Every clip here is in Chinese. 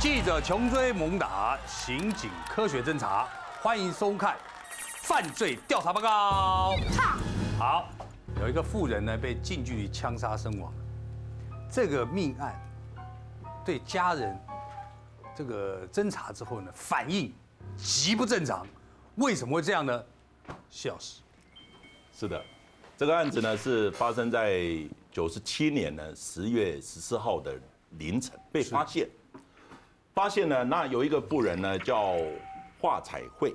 记者穷追猛打，刑警科学侦查，欢迎收看《犯罪调查报告》。好，有一个妇人呢被近距离枪杀身亡，这个命案对家人这个侦查之后呢，反应极不正常。为什么会这样呢？谢老师，是的，这个案子呢是发生在九十七年呢十月十四号的凌晨被发现。发现呢，那有一个妇人呢叫华彩慧，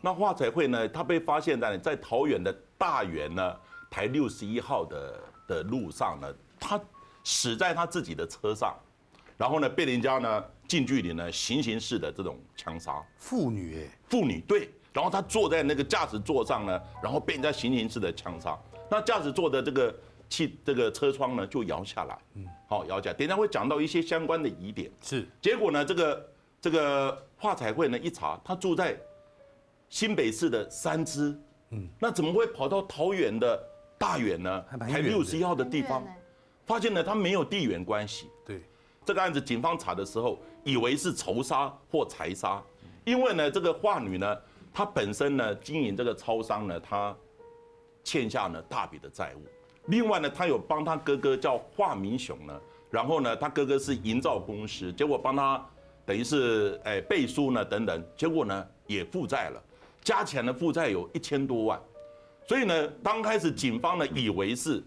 那华彩慧呢，她被发现在在桃园的大园呢台六十一号的的路上呢，她死在她自己的车上，然后呢被人家呢近距离呢行刑式的这种枪杀。妇女哎，妇女对，然后她坐在那个驾驶座上呢，然后被人家行刑式的枪杀。那驾驶座的这个。气这个车窗呢就摇下来，嗯，好摇下来。等下会讲到一些相关的疑点，是。结果呢，这个这个华彩会呢一查，他住在新北市的三芝，嗯，那怎么会跑到桃园的大远呢？还六十一号的地方，发现呢他没有地缘关系。对，这个案子警方查的时候，以为是仇杀或财杀，因为呢这个华女呢，她本身呢经营这个超商呢，她欠下呢大笔的债务。另外呢，他有帮他哥哥叫华明雄呢，然后呢，他哥哥是营造公司，结果帮他等于是哎背书呢等等，结果呢也负债了，加起来的负债有一千多万，所以呢，刚开始警方呢以为是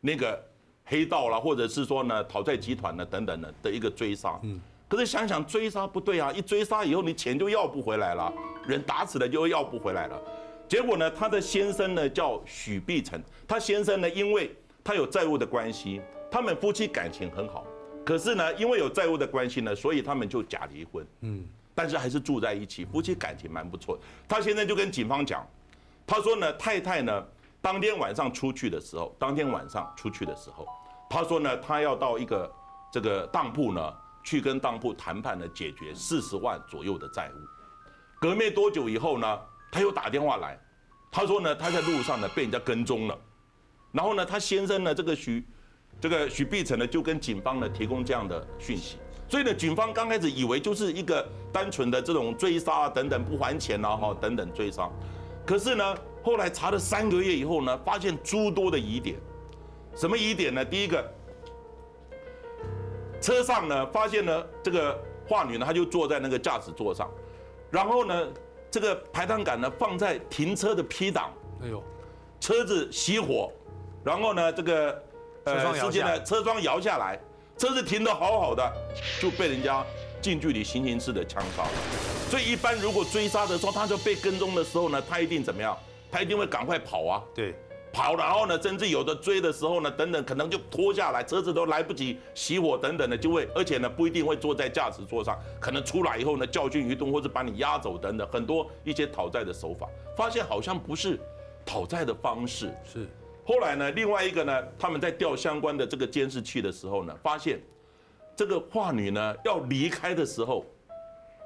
那个黑道啦，或者是说呢讨债集团呢等等的的一个追杀，嗯，可是想想追杀不对啊，一追杀以后你钱就要不回来了，人打死了就要不回来了。结果呢，他的先生呢叫许碧成，他先生呢，因为他有债务的关系，他们夫妻感情很好，可是呢，因为有债务的关系呢，所以他们就假离婚，嗯，但是还是住在一起，夫妻感情蛮不错。他现在就跟警方讲，他说呢，太太呢，当天晚上出去的时候，当天晚上出去的时候，他说呢，他要到一个这个当铺呢，去跟当铺谈判呢，解决四十万左右的债务。隔没多久以后呢。他又打电话来，他说呢，他在路上呢被人家跟踪了，然后呢，他先生呢，这个徐，这个徐碧城呢，就跟警方呢提供这样的讯息，所以呢，警方刚开始以为就是一个单纯的这种追杀啊等等不还钱啊哈等等追杀，可是呢，后来查了三个月以后呢，发现诸多的疑点，什么疑点呢？第一个，车上呢发现呢这个华女呢，她就坐在那个驾驶座上，然后呢。这个排挡杆呢放在停车的 P 档，哎呦，车子熄火，然后呢这个呃司机呢车窗摇下来，车子停得好好的，就被人家近距离行刑式的枪杀。所以一般如果追杀的时候，他就被跟踪的时候呢，他一定怎么样？他一定会赶快跑啊。对。跑，然后呢，甚至有的追的时候呢，等等，可能就拖下来，车子都来不及熄火，等等的，就会，而且呢，不一定会坐在驾驶座上，可能出来以后呢，教训一顿，或者把你压走，等等，很多一些讨债的手法，发现好像不是讨债的方式。是，后来呢，另外一个呢，他们在调相关的这个监视器的时候呢，发现这个画女呢要离开的时候，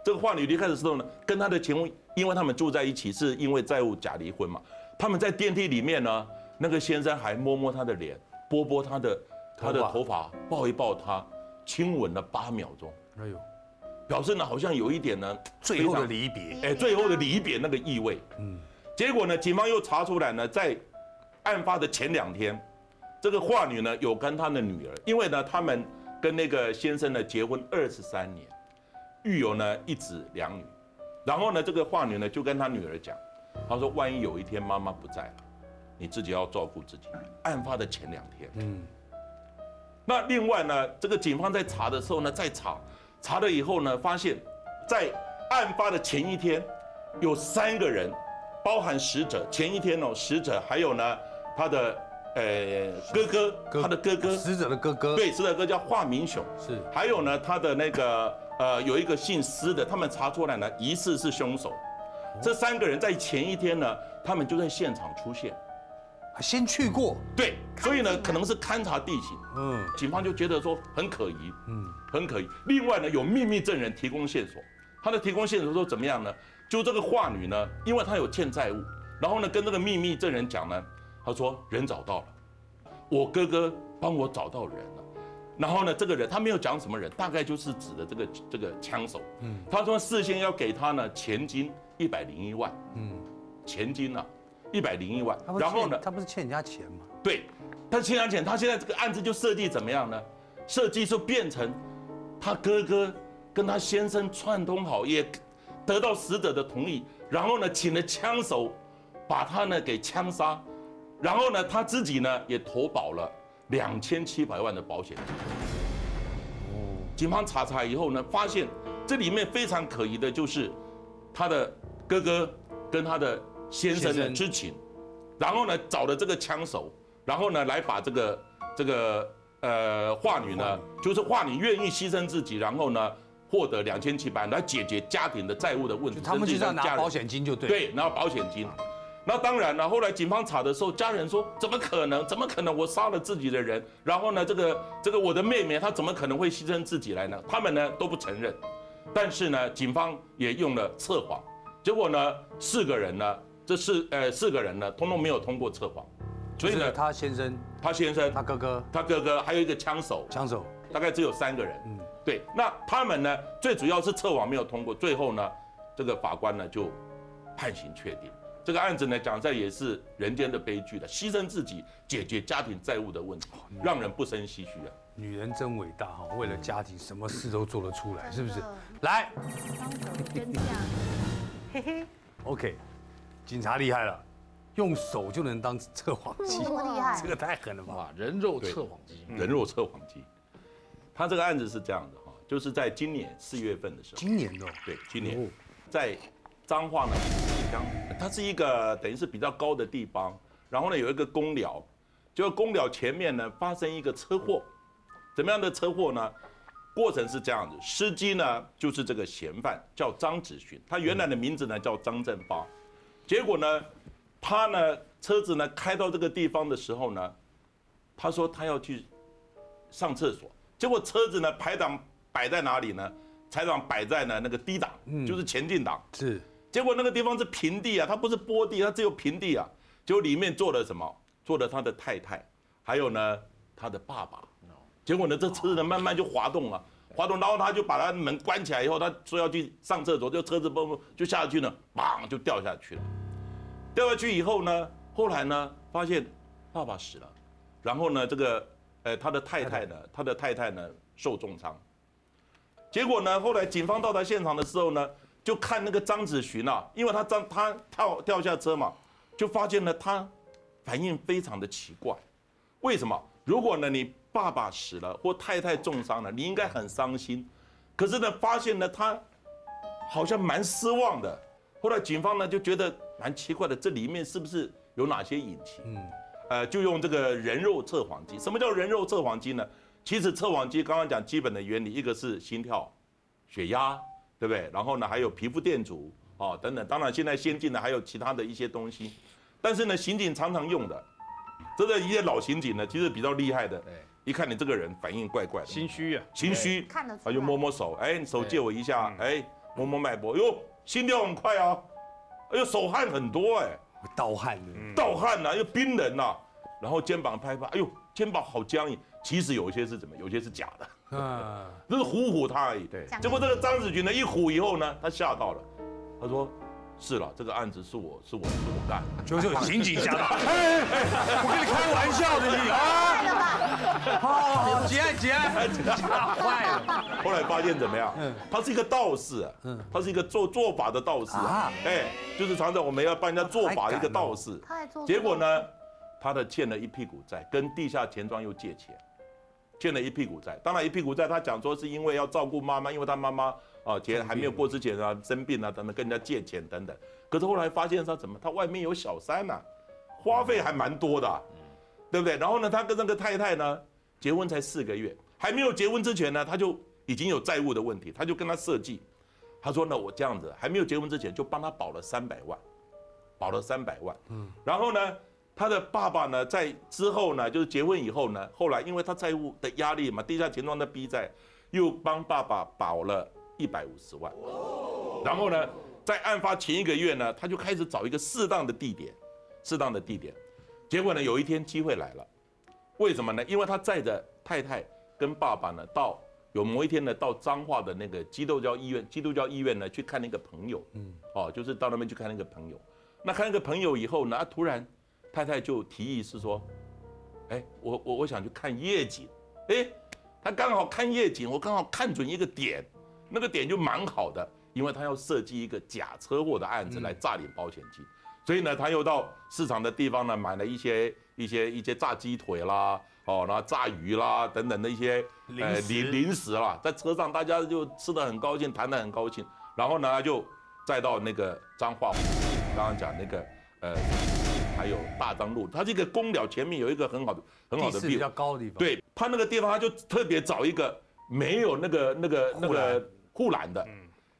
这个画女离开的时候呢，跟她的前夫，因为他们住在一起，是因为债务假离婚嘛，他们在电梯里面呢。那个先生还摸摸她的脸，拨拨她的她的头发，抱一抱她，亲吻了八秒钟。哎呦，表示呢好像有一点呢最后的离别，哎，最后的离别那个意味。嗯，结果呢，警方又查出来呢，在案发的前两天，这个华女呢有跟她的女儿，因为呢他们跟那个先生呢结婚二十三年，育有呢一子两女，然后呢这个华女呢就跟她女儿讲，她说万一有一天妈妈不在了。你自己要照顾自己。案发的前两天，嗯，那另外呢，这个警方在查的时候呢，在查，查了以后呢，发现，在案发的前一天，有三个人，包含死者，前一天哦，死者还有呢，他的呃哥哥，他的哥哥，死者的哥哥，对，死者哥叫华明雄，是，还有呢，他的那个呃有一个姓施的，他们查出来呢，疑似是凶手。这三个人在前一天呢，他们就在现场出现。先去过，对，所以呢，可能是勘察地形，嗯，警方就觉得说很可疑，嗯，很可疑。另外呢，有秘密证人提供线索，他的提供线索说怎么样呢？就这个画女呢，因为她有欠债务，然后呢，跟这个秘密证人讲呢，他说人找到了，我哥哥帮我找到人了，然后呢，这个人他没有讲什么人，大概就是指的这个这个枪手。嗯，他说事先要给他呢钱金一百零一万。嗯，钱金呢一百零一万。然后呢，他不是欠人家钱吗？对，他欠人家钱。他现在这个案子就设计怎么样呢？设计就变成他哥哥跟他先生串通好，也得到死者的同意，然后呢，请了枪手把他呢给枪杀，然后呢，他自己呢也投保了。两千七百万的保险。哦，警方查查以后呢，发现这里面非常可疑的就是，他的哥哥跟他的先生的知情，然后呢找了这个枪手，然后呢来把这个这个呃华女呢，就是华女愿意牺牲自己，然后呢获得两千七百万来解决家庭的债务的问题。他们就要拿保险金就对。对，拿保险金。那当然了，后来警方查的时候，家人说怎么可能？怎么可能？我杀了自己的人，然后呢，这个这个我的妹妹她怎么可能会牺牲自己来呢？他们呢都不承认，但是呢，警方也用了测谎，结果呢，四个人呢，这四呃四个人呢，通通没有通过测谎，所以呢，他先生，他先生，他哥哥，他哥哥，还有一个枪手，枪手，大概只有三个人，嗯，对，那他们呢，最主要是测谎没有通过，最后呢，这个法官呢就判刑确定。这个案子呢，讲在也是人间的悲剧了，牺牲自己解决家庭债务的问题，让人不生唏嘘啊。女人真伟大哈，为了家庭什么事都做得出来，是不是？来，真相，嘿 嘿。OK，警察厉害了，用手就能当测谎机，这么厉害，这个太狠了吧？人肉测谎机，人肉测谎机。他这个案子是这样的哈，就是在今年四月份的时候，今年的，对，今年。在。彰化呢，它是一个等于是比较高的地方，然后呢有一个公寮，就公寮前面呢发生一个车祸，怎么样的车祸呢？过程是这样子，司机呢就是这个嫌犯叫张子勋，他原来的名字呢叫张振发，结果呢他呢车子呢开到这个地方的时候呢，他说他要去上厕所，结果车子呢排档摆在哪里呢？排档摆在呢那个低档，就是前进档，是。结果那个地方是平地啊，它不是坡地，它只有平地啊。结果里面坐了什么？坐了他的太太，还有呢他的爸爸。结果呢这车呢慢慢就滑动了，滑动，然后他就把他门关起来以后，他说要去上厕所，就车子嘣嘣就下去了，砰就掉下去了。掉下去以后呢，后来呢发现爸爸死了，然后呢这个呃他的太太呢，他的太太呢受重伤。结果呢后来警方到达现场的时候呢。就看那个张子寻啊，因为他张他跳掉下车嘛，就发现了他反应非常的奇怪。为什么？如果呢你爸爸死了或太太重伤了，你应该很伤心。可是呢发现呢他好像蛮失望的。后来警方呢就觉得蛮奇怪的，这里面是不是有哪些隐情？嗯，呃，就用这个人肉测谎机。什么叫人肉测谎机呢？其实测谎机刚刚讲基本的原理，一个是心跳、血压。对不对？然后呢，还有皮肤电阻哦等等。当然，现在先进的还有其他的一些东西。但是呢，刑警常常用的，这个一些老刑警呢，其实比较厉害的。一看你这个人反应怪怪的，心虚啊，心虚，看得出来，就摸摸手，哎，手借我一下，哎，摸摸脉搏，哟，心跳很快啊，哎呦，手汗很多哎，盗汗的，盗汗呐，又冰冷呐，然后肩膀拍拍，哎呦，肩膀好僵硬。其实有一些是怎么，有些是假的，啊，就是唬唬他而已。对，结果这个张子军呢，一唬以后呢，他吓到了，他说：“是了，这个案子是我是我是我干的。”就是刑警吓到，哎哎，我跟你开玩笑的你啊！好好，结案结案，吓坏了。后来发现怎么样？嗯，他是一个道士，嗯，他是一个做做法的道士啊，哎，就是常常我们要帮人家做法的一个道士。结果呢，他的欠了一屁股债，跟地下钱庄又借钱。欠了一屁股债，当然一屁股债，他讲说是因为要照顾妈妈，因为他妈妈啊钱还没有过之前啊生病啊等等，跟人家借钱等等。可是后来发现他怎么，他外面有小三呐，花费还蛮多的，对不对？然后呢，他跟那个太太呢结婚才四个月，还没有结婚之前呢，他就已经有债务的问题，他就跟他设计，他说呢我这样子还没有结婚之前就帮他保了三百万，保了三百万，嗯，然后呢。他的爸爸呢，在之后呢，就是结婚以后呢，后来因为他债务的压力嘛，地下钱庄的逼债，又帮爸爸保了一百五十万。然后呢，在案发前一个月呢，他就开始找一个适当的地点，适当的地点。结果呢，有一天机会来了，为什么呢？因为他载着太太跟爸爸呢到有某一天呢到彰化的那个基督教医院，基督教医院呢去看那个朋友，嗯，哦，就是到那边去看那个朋友。那看那个朋友以后呢，突然太太就提议是说，哎，我我我想去看夜景，哎，他刚好看夜景，我刚好看准一个点，那个点就蛮好的，因为他要设计一个假车祸的案子来诈领保险金，所以呢，他又到市场的地方呢买了一些一些一些炸鸡腿啦，哦，然后炸鱼啦等等的一些零食零零食啦，在车上大家就吃的很高兴，谈的很高兴，然后呢就再到那个彰化，刚刚讲那个呃，还有大张路，它这个公了前面有一个很好的很好的地势比较高的地方，，对它那个地方，它就特别找一个没有那个那个那个护栏。的，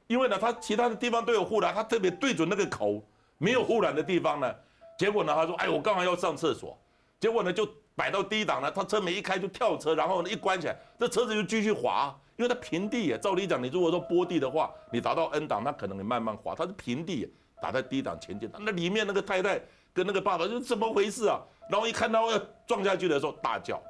因为呢，它其他的地方都有护栏，它特别对准那个口没有护栏的地方呢，结果呢，他说，哎，我刚好要上厕所，结果呢就摆到低档了，他车门一开就跳车，然后呢一关起来，这车子就继续滑，因为它平地耶，照理讲，你如果说坡地的话，你达到 N 档，那可能你慢慢滑，它是平地，打在低档前进档，那里面那个太太跟那个爸爸就怎么回事啊？然后一看到要撞下去的时候大叫。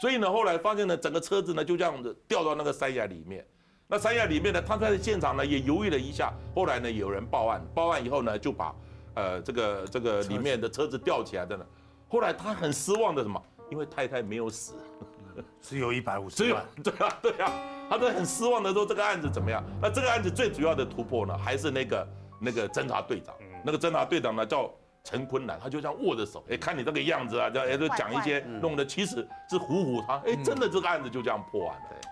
所以呢，后来发现呢，整个车子呢就这样子掉到那个山崖里面。那山崖里面呢，他在现场呢也犹豫了一下，后来呢有人报案，报案以后呢就把呃这个这个里面的车子吊起来的呢。后来他很失望的什么？因为太太没有死，只有一百五十万，对啊对啊，他都很失望的说这个案子怎么样？那这个案子最主要的突破呢，还是那个那个侦查队长，那个侦查队长呢叫陈坤南，他就这样握着手，哎，看你这个样子啊，这样哎就讲一些弄的，其实是唬唬他，哎，真的这个案子就这样破案的。